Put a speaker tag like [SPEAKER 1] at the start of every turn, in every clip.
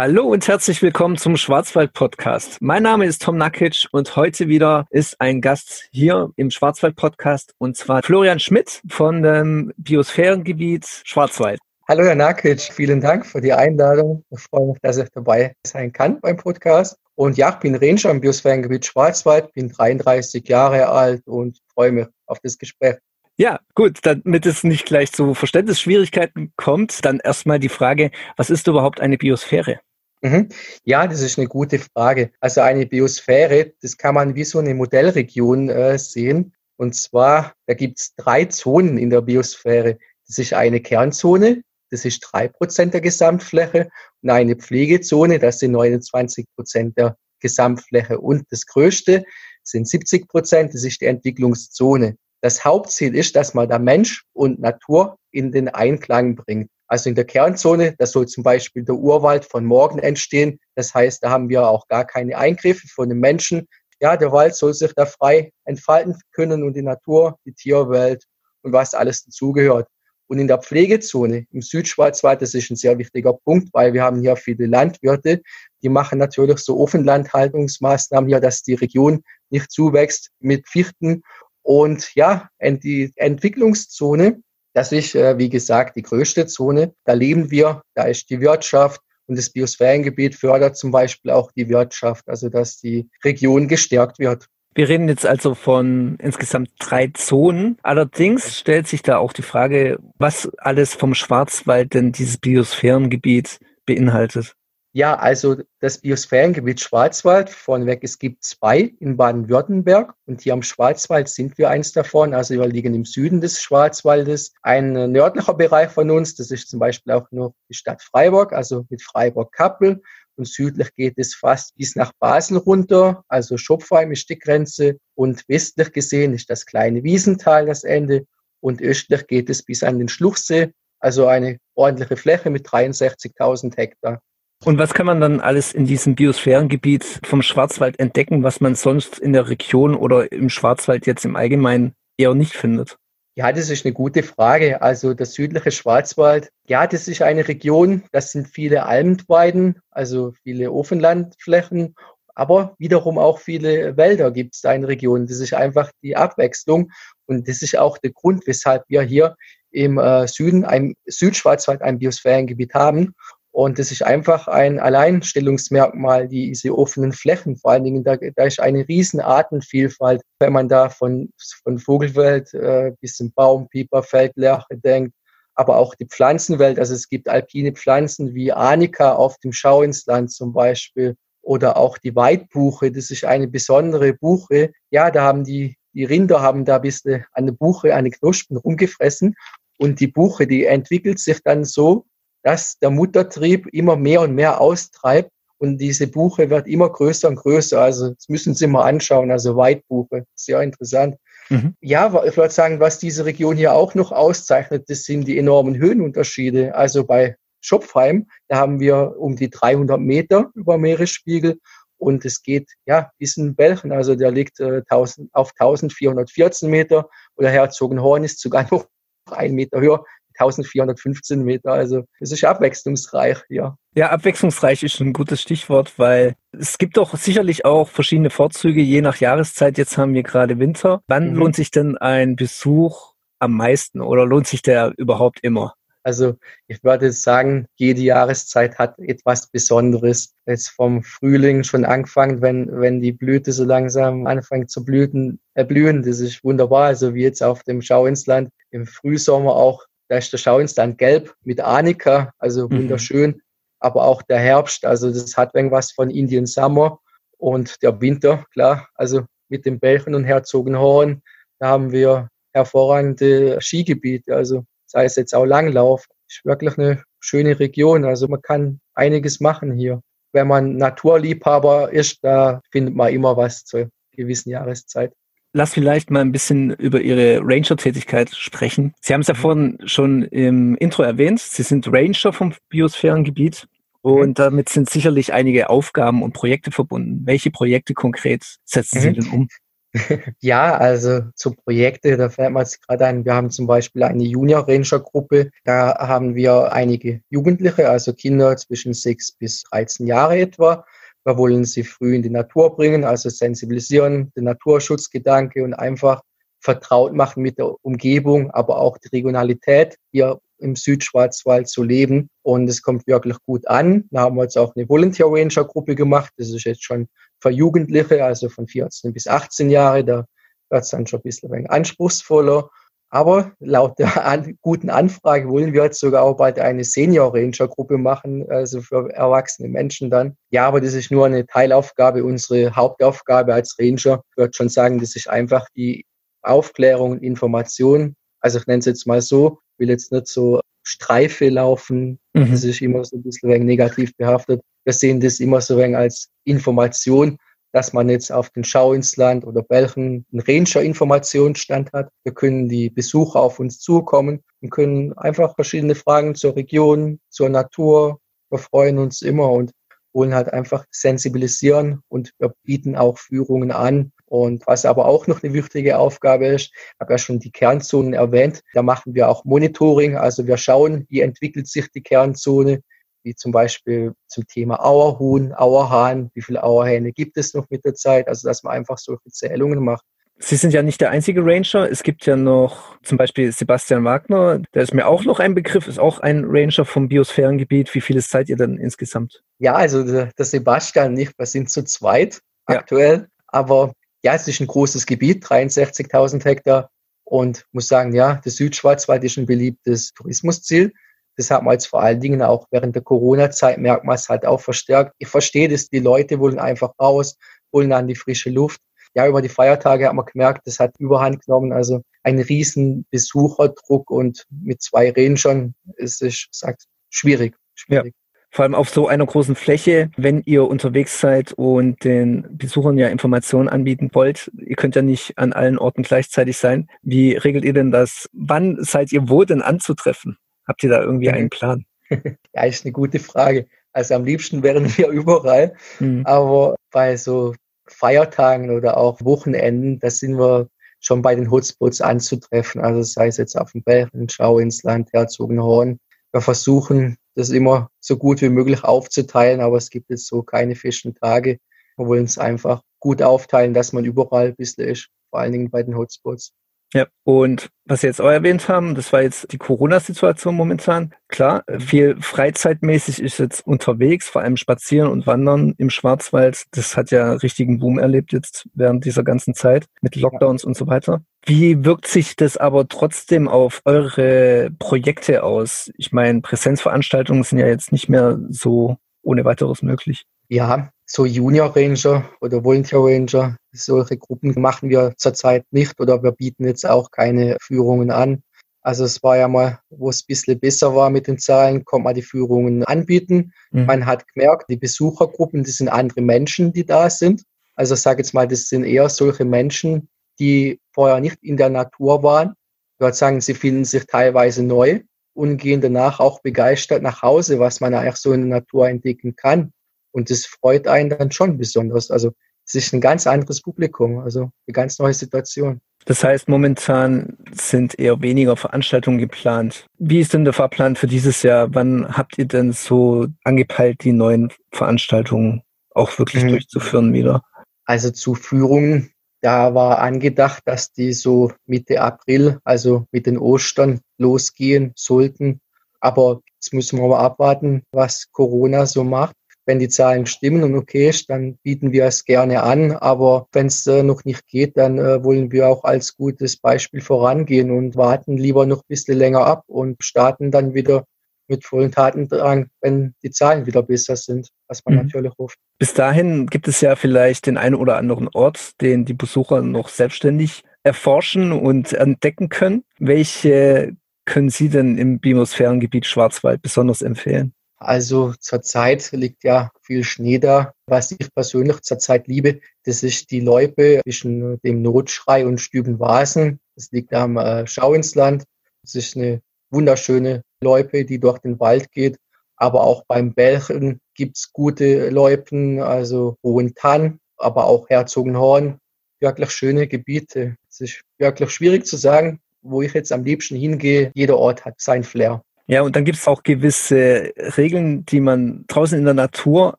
[SPEAKER 1] Hallo und herzlich willkommen zum Schwarzwald-Podcast. Mein Name ist Tom Nakic und heute wieder ist ein Gast hier im Schwarzwald-Podcast und zwar Florian Schmidt von dem Biosphärengebiet Schwarzwald.
[SPEAKER 2] Hallo Herr Nakic, vielen Dank für die Einladung. Ich freue mich, dass ich dabei sein kann beim Podcast. Und ja, ich bin Ranger im Biosphärengebiet Schwarzwald, bin 33 Jahre alt und freue mich auf das Gespräch.
[SPEAKER 1] Ja, gut, damit es nicht gleich zu Verständnisschwierigkeiten kommt, dann erstmal die Frage, was ist überhaupt eine Biosphäre?
[SPEAKER 2] Mhm. Ja, das ist eine gute Frage. Also eine Biosphäre, das kann man wie so eine Modellregion äh, sehen. Und zwar, da gibt es drei Zonen in der Biosphäre. Das ist eine Kernzone, das ist drei Prozent der Gesamtfläche und eine Pflegezone, das sind 29 Prozent der Gesamtfläche. Und das Größte sind 70 Prozent, das ist die Entwicklungszone. Das Hauptziel ist, dass man da Mensch und Natur in den Einklang bringt. Also in der Kernzone, da soll zum Beispiel der Urwald von morgen entstehen. Das heißt, da haben wir auch gar keine Eingriffe von den Menschen. Ja, der Wald soll sich da frei entfalten können und die Natur, die Tierwelt und was alles dazugehört. Und in der Pflegezone im Südschwarzwald, das ist ein sehr wichtiger Punkt, weil wir haben hier viele Landwirte, die machen natürlich so Offenlandhaltungsmaßnahmen hier, dass die Region nicht zuwächst mit Fichten und ja, die Entwicklungszone, das ist, äh, wie gesagt, die größte Zone. Da leben wir, da ist die Wirtschaft. Und das Biosphärengebiet fördert zum Beispiel auch die Wirtschaft, also dass die Region gestärkt wird.
[SPEAKER 1] Wir reden jetzt also von insgesamt drei Zonen. Allerdings stellt sich da auch die Frage, was alles vom Schwarzwald denn dieses Biosphärengebiet beinhaltet.
[SPEAKER 2] Ja, also das Biosphärengebiet Schwarzwald, vorneweg, es gibt zwei in Baden-Württemberg und hier am Schwarzwald sind wir eins davon. Also wir liegen im Süden des Schwarzwaldes. Ein nördlicher Bereich von uns, das ist zum Beispiel auch nur die Stadt Freiburg, also mit Freiburg-Kappel. Und südlich geht es fast bis nach Basel runter, also Schopfheim ist die Grenze. Und westlich gesehen ist das kleine Wiesental das Ende. Und östlich geht es bis an den Schluchsee, also eine ordentliche Fläche mit 63.000 Hektar.
[SPEAKER 1] Und was kann man dann alles in diesem Biosphärengebiet vom Schwarzwald entdecken, was man sonst in der Region oder im Schwarzwald jetzt im Allgemeinen eher nicht findet?
[SPEAKER 2] Ja, das ist eine gute Frage. Also der südliche Schwarzwald, ja, das ist eine Region, das sind viele Almweiden, also viele Offenlandflächen, aber wiederum auch viele Wälder gibt es da in der Region. Das ist einfach die Abwechslung und das ist auch der Grund, weshalb wir hier im äh, Süden, ein Südschwarzwald, ein Biosphärengebiet haben. Und das ist einfach ein Alleinstellungsmerkmal, diese offenen Flächen. Vor allen Dingen, da, da ist eine riesen Artenvielfalt, wenn man da von, von Vogelwelt äh, bis zum Baum, Pieper, Feldlerche denkt. Aber auch die Pflanzenwelt, also es gibt alpine Pflanzen wie Arnika auf dem Schau ins Land zum Beispiel oder auch die Weidbuche, das ist eine besondere Buche. Ja, da haben die, die Rinder haben da ein bisschen an der Buche, eine Knospen rumgefressen und die Buche, die entwickelt sich dann so, dass der Muttertrieb immer mehr und mehr austreibt und diese Buche wird immer größer und größer. Also das müssen Sie mal anschauen, also Weitbuche, sehr interessant. Mhm. Ja, ich würde sagen, was diese Region hier auch noch auszeichnet, das sind die enormen Höhenunterschiede. Also bei Schopfheim, da haben wir um die 300 Meter über Meeresspiegel und es geht ja bis in Belchen, also der liegt äh, 1000, auf 1414 Meter oder Herzogenhorn ist sogar noch ein Meter höher. 1415 Meter. Also es ist abwechslungsreich, ja.
[SPEAKER 1] Ja, abwechslungsreich ist ein gutes Stichwort, weil es gibt doch sicherlich auch verschiedene Vorzüge, je nach Jahreszeit. Jetzt haben wir gerade Winter. Wann mhm. lohnt sich denn ein Besuch am meisten oder lohnt sich der überhaupt immer?
[SPEAKER 2] Also ich würde sagen, jede Jahreszeit hat etwas Besonderes. Jetzt vom Frühling schon angefangen, wenn, wenn die Blüte so langsam anfängt zu blüten, erblühen. Das ist wunderbar. Also wie jetzt auf dem Schauinsland im Frühsommer auch da ist der Schauinsland gelb mit Arnika, also mhm. wunderschön. Aber auch der Herbst, also das hat irgendwas von Indian Summer. Und der Winter, klar, also mit dem Belchen und Herzogenhorn, da haben wir hervorragende Skigebiete, also sei es jetzt auch Langlauf. Ist wirklich eine schöne Region, also man kann einiges machen hier. Wenn man Naturliebhaber ist, da findet man immer was zur gewissen Jahreszeit
[SPEAKER 1] lass vielleicht mal ein bisschen über Ihre Ranger-Tätigkeit sprechen. Sie haben es ja mhm. vorhin schon im Intro erwähnt. Sie sind Ranger vom Biosphärengebiet und mhm. damit sind sicherlich einige Aufgaben und Projekte verbunden. Welche Projekte konkret setzen mhm. Sie denn um?
[SPEAKER 2] ja, also zu Projekte, da fällt mir jetzt gerade ein, wir haben zum Beispiel eine Junior Ranger Gruppe, da haben wir einige Jugendliche, also Kinder zwischen sechs bis 13 Jahre etwa. Wir wollen sie früh in die Natur bringen, also sensibilisieren, den Naturschutzgedanke und einfach vertraut machen mit der Umgebung, aber auch die Regionalität hier im Südschwarzwald zu leben. Und es kommt wirklich gut an. Da haben wir jetzt auch eine Volunteer Ranger Gruppe gemacht. Das ist jetzt schon für Jugendliche, also von 14 bis 18 Jahre. Da wird es dann schon ein bisschen anspruchsvoller. Aber laut der an, guten Anfrage wollen wir jetzt sogar auch bald eine Senior Ranger Gruppe machen, also für erwachsene Menschen dann. Ja, aber das ist nur eine Teilaufgabe. Unsere Hauptaufgabe als Ranger, ich würde schon sagen, das ist einfach die Aufklärung und Information. Also ich nenne es jetzt mal so, will jetzt nicht so Streife laufen. Mhm. Das ist immer so ein bisschen negativ behaftet. Wir sehen das immer so ein als Information, dass man jetzt auf den Schau ins Land oder welchen Ranger-Informationsstand hat. Wir können die Besucher auf uns zukommen und können einfach verschiedene Fragen zur Region, zur Natur. Wir freuen uns immer und wollen halt einfach sensibilisieren und wir bieten auch Führungen an. Und was aber auch noch eine wichtige Aufgabe ist, ich habe ja schon die Kernzonen erwähnt, da machen wir auch Monitoring. Also wir schauen, wie entwickelt sich die Kernzone, wie zum Beispiel zum Thema Auerhuhn, Auerhahn, wie viele Auerhähne gibt es noch mit der Zeit, also dass man einfach solche Zählungen macht.
[SPEAKER 1] Sie sind ja nicht der einzige Ranger. Es gibt ja noch zum Beispiel Sebastian Wagner, der ist mir auch noch ein Begriff, ist auch ein Ranger vom Biosphärengebiet. Wie viele seid ihr denn insgesamt?
[SPEAKER 2] Ja, also der, der Sebastian nicht, wir sind zu zweit ja. aktuell, aber ja, es ist ein großes Gebiet, 63.000 Hektar und muss sagen, ja, der Südschwarzwald ist ein beliebtes Tourismusziel. Das hat man jetzt vor allen Dingen auch während der Corona-Zeit merkt man es halt auch verstärkt. Ich verstehe das, die Leute wollen einfach raus, wollen an die frische Luft ja, über die Feiertage hat man gemerkt, das hat Überhand genommen. Also ein riesen Besucherdruck und mit zwei Rangern ist es, sagt, schwierig. schwierig.
[SPEAKER 1] Ja. Vor allem auf so einer großen Fläche, wenn ihr unterwegs seid und den Besuchern ja Informationen anbieten wollt, ihr könnt ja nicht an allen Orten gleichzeitig sein. Wie regelt ihr denn das? Wann seid ihr wo denn anzutreffen? Habt ihr da irgendwie mhm. einen Plan?
[SPEAKER 2] ja, ist eine gute Frage. Also am liebsten wären wir überall, mhm. aber bei so Feiertagen oder auch Wochenenden, da sind wir schon bei den Hotspots anzutreffen. Also sei es jetzt auf dem Belchen, Schau ins Land, Herzogenhorn. Wir versuchen, das immer so gut wie möglich aufzuteilen, aber es gibt jetzt so keine fischen Tage. Wir wollen es einfach gut aufteilen, dass man überall ein bisschen ist, vor allen Dingen bei den Hotspots.
[SPEAKER 1] Ja, und was Sie jetzt auch erwähnt haben, das war jetzt die Corona-Situation momentan. Klar, viel freizeitmäßig ist jetzt unterwegs, vor allem Spazieren und Wandern im Schwarzwald. Das hat ja richtigen Boom erlebt jetzt während dieser ganzen Zeit mit Lockdowns und so weiter. Wie wirkt sich das aber trotzdem auf eure Projekte aus? Ich meine, Präsenzveranstaltungen sind ja jetzt nicht mehr so ohne weiteres möglich.
[SPEAKER 2] Ja, so Junior Ranger oder Volunteer Ranger, solche Gruppen machen wir zurzeit nicht oder wir bieten jetzt auch keine Führungen an. Also es war ja mal, wo es ein bisschen besser war mit den Zahlen, konnte man die Führungen anbieten. Mhm. Man hat gemerkt, die Besuchergruppen, das sind andere Menschen, die da sind. Also ich sage jetzt mal, das sind eher solche Menschen, die vorher nicht in der Natur waren. Ich würde sagen, sie finden sich teilweise neu und gehen danach auch begeistert nach Hause, was man eigentlich so in der Natur entdecken kann. Und das freut einen dann schon besonders. Also es ist ein ganz anderes Publikum, also eine ganz neue Situation.
[SPEAKER 1] Das heißt, momentan sind eher weniger Veranstaltungen geplant. Wie ist denn der Fahrplan für dieses Jahr? Wann habt ihr denn so angepeilt, die neuen Veranstaltungen auch wirklich mhm. durchzuführen wieder?
[SPEAKER 2] Also zu Führungen, da war angedacht, dass die so Mitte April, also mit den Ostern losgehen sollten. Aber jetzt müssen wir mal abwarten, was Corona so macht. Wenn die Zahlen stimmen und okay ist, dann bieten wir es gerne an. Aber wenn es äh, noch nicht geht, dann äh, wollen wir auch als gutes Beispiel vorangehen und warten lieber noch ein bisschen länger ab und starten dann wieder mit vollen Tatendrang, wenn die Zahlen wieder besser sind, was man mhm. natürlich hofft.
[SPEAKER 1] Bis dahin gibt es ja vielleicht den einen oder anderen Ort, den die Besucher noch selbstständig erforschen und entdecken können. Welche können Sie denn im Biosphärengebiet Schwarzwald besonders empfehlen?
[SPEAKER 2] Also zurzeit liegt ja viel Schnee da. Was ich persönlich zurzeit liebe, das ist die Loipe zwischen dem Notschrei und Stübenwasen. Das liegt am äh, Schau ins Land. Das ist eine wunderschöne Loipe, die durch den Wald geht. Aber auch beim Belchen gibt's gute Loipen, also Hohentann, aber auch Herzogenhorn. wirklich schöne Gebiete. Es ist wirklich schwierig zu sagen, wo ich jetzt am liebsten hingehe. Jeder Ort hat sein Flair.
[SPEAKER 1] Ja, und dann gibt es auch gewisse Regeln, die man draußen in der Natur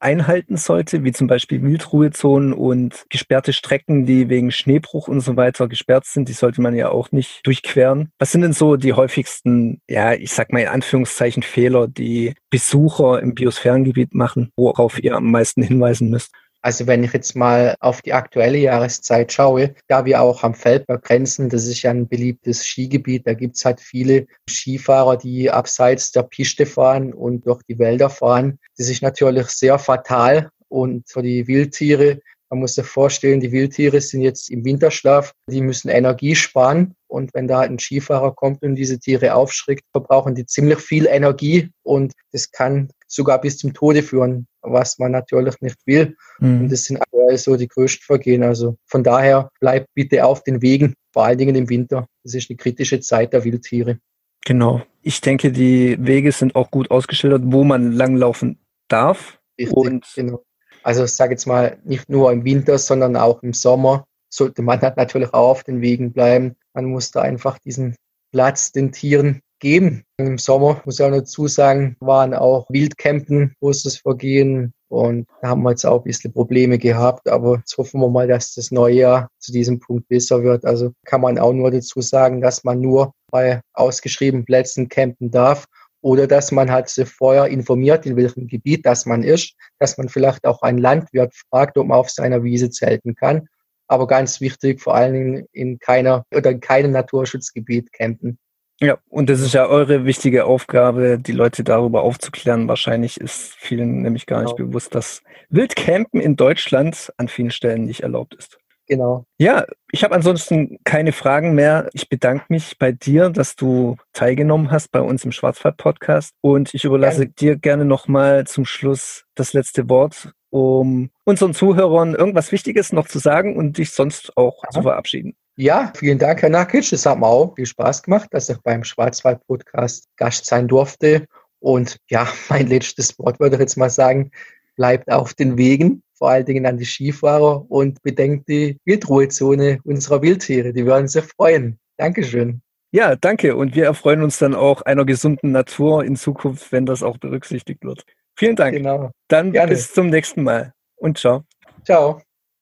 [SPEAKER 1] einhalten sollte, wie zum Beispiel Wildruhezonen und gesperrte Strecken, die wegen Schneebruch und so weiter gesperrt sind. Die sollte man ja auch nicht durchqueren. Was sind denn so die häufigsten, ja, ich sag mal in Anführungszeichen Fehler, die Besucher im Biosphärengebiet machen, worauf ihr am meisten hinweisen müsst?
[SPEAKER 2] Also wenn ich jetzt mal auf die aktuelle Jahreszeit schaue, da wir auch am Feldberg grenzen, das ist ja ein beliebtes Skigebiet, da gibt's halt viele Skifahrer, die abseits der Piste fahren und durch die Wälder fahren. Das ist natürlich sehr fatal und für die Wildtiere man muss sich vorstellen, die Wildtiere sind jetzt im Winterschlaf, die müssen Energie sparen. Und wenn da ein Skifahrer kommt und diese Tiere aufschreckt, verbrauchen die ziemlich viel Energie und das kann sogar bis zum Tode führen, was man natürlich nicht will. Mhm. Und das sind aktuell so die größten Vergehen. Also von daher bleibt bitte auf den Wegen, vor allen Dingen im Winter. Das ist eine kritische Zeit der Wildtiere.
[SPEAKER 1] Genau. Ich denke, die Wege sind auch gut ausgeschildert, wo man langlaufen darf.
[SPEAKER 2] Richtig, und genau. Also ich sage jetzt mal, nicht nur im Winter, sondern auch im Sommer sollte man natürlich auch auf den Wegen bleiben. Man muss da einfach diesen Platz den Tieren geben. Im Sommer, muss ich auch dazu sagen, waren auch Wildcampen großes Vergehen und da haben wir jetzt auch ein bisschen Probleme gehabt, aber jetzt hoffen wir mal, dass das neue Jahr zu diesem Punkt besser wird. Also kann man auch nur dazu sagen, dass man nur bei ausgeschriebenen Plätzen campen darf oder dass man halt vorher informiert, in welchem Gebiet das man ist, dass man vielleicht auch einen Landwirt fragt, ob man auf seiner Wiese zelten kann. Aber ganz wichtig, vor allen Dingen in keiner oder in keinem Naturschutzgebiet campen.
[SPEAKER 1] Ja, und das ist ja eure wichtige Aufgabe, die Leute darüber aufzuklären. Wahrscheinlich ist vielen nämlich gar nicht genau. bewusst, dass Wildcampen in Deutschland an vielen Stellen nicht erlaubt ist.
[SPEAKER 2] Genau.
[SPEAKER 1] Ja, ich habe ansonsten keine Fragen mehr. Ich bedanke mich bei dir, dass du teilgenommen hast bei uns im Schwarzwald-Podcast. Und ich überlasse gerne. dir gerne nochmal zum Schluss das letzte Wort, um unseren Zuhörern irgendwas Wichtiges noch zu sagen und dich sonst auch Aha. zu verabschieden.
[SPEAKER 2] Ja, vielen Dank, Herr Nakic. Es hat mir auch viel Spaß gemacht, dass ich beim Schwarzwald-Podcast Gast sein durfte. Und ja, mein letztes Wort würde ich jetzt mal sagen, bleibt auf den Wegen vor allen Dingen an die Skifahrer und bedenkt die Wildruhezone unserer Wildtiere. Die würden sich freuen. Dankeschön.
[SPEAKER 1] Ja, danke. Und wir erfreuen uns dann auch einer gesunden Natur in Zukunft, wenn das auch berücksichtigt wird. Vielen Dank. Genau. Dann Gerne. bis zum nächsten Mal und ciao.
[SPEAKER 2] Ciao.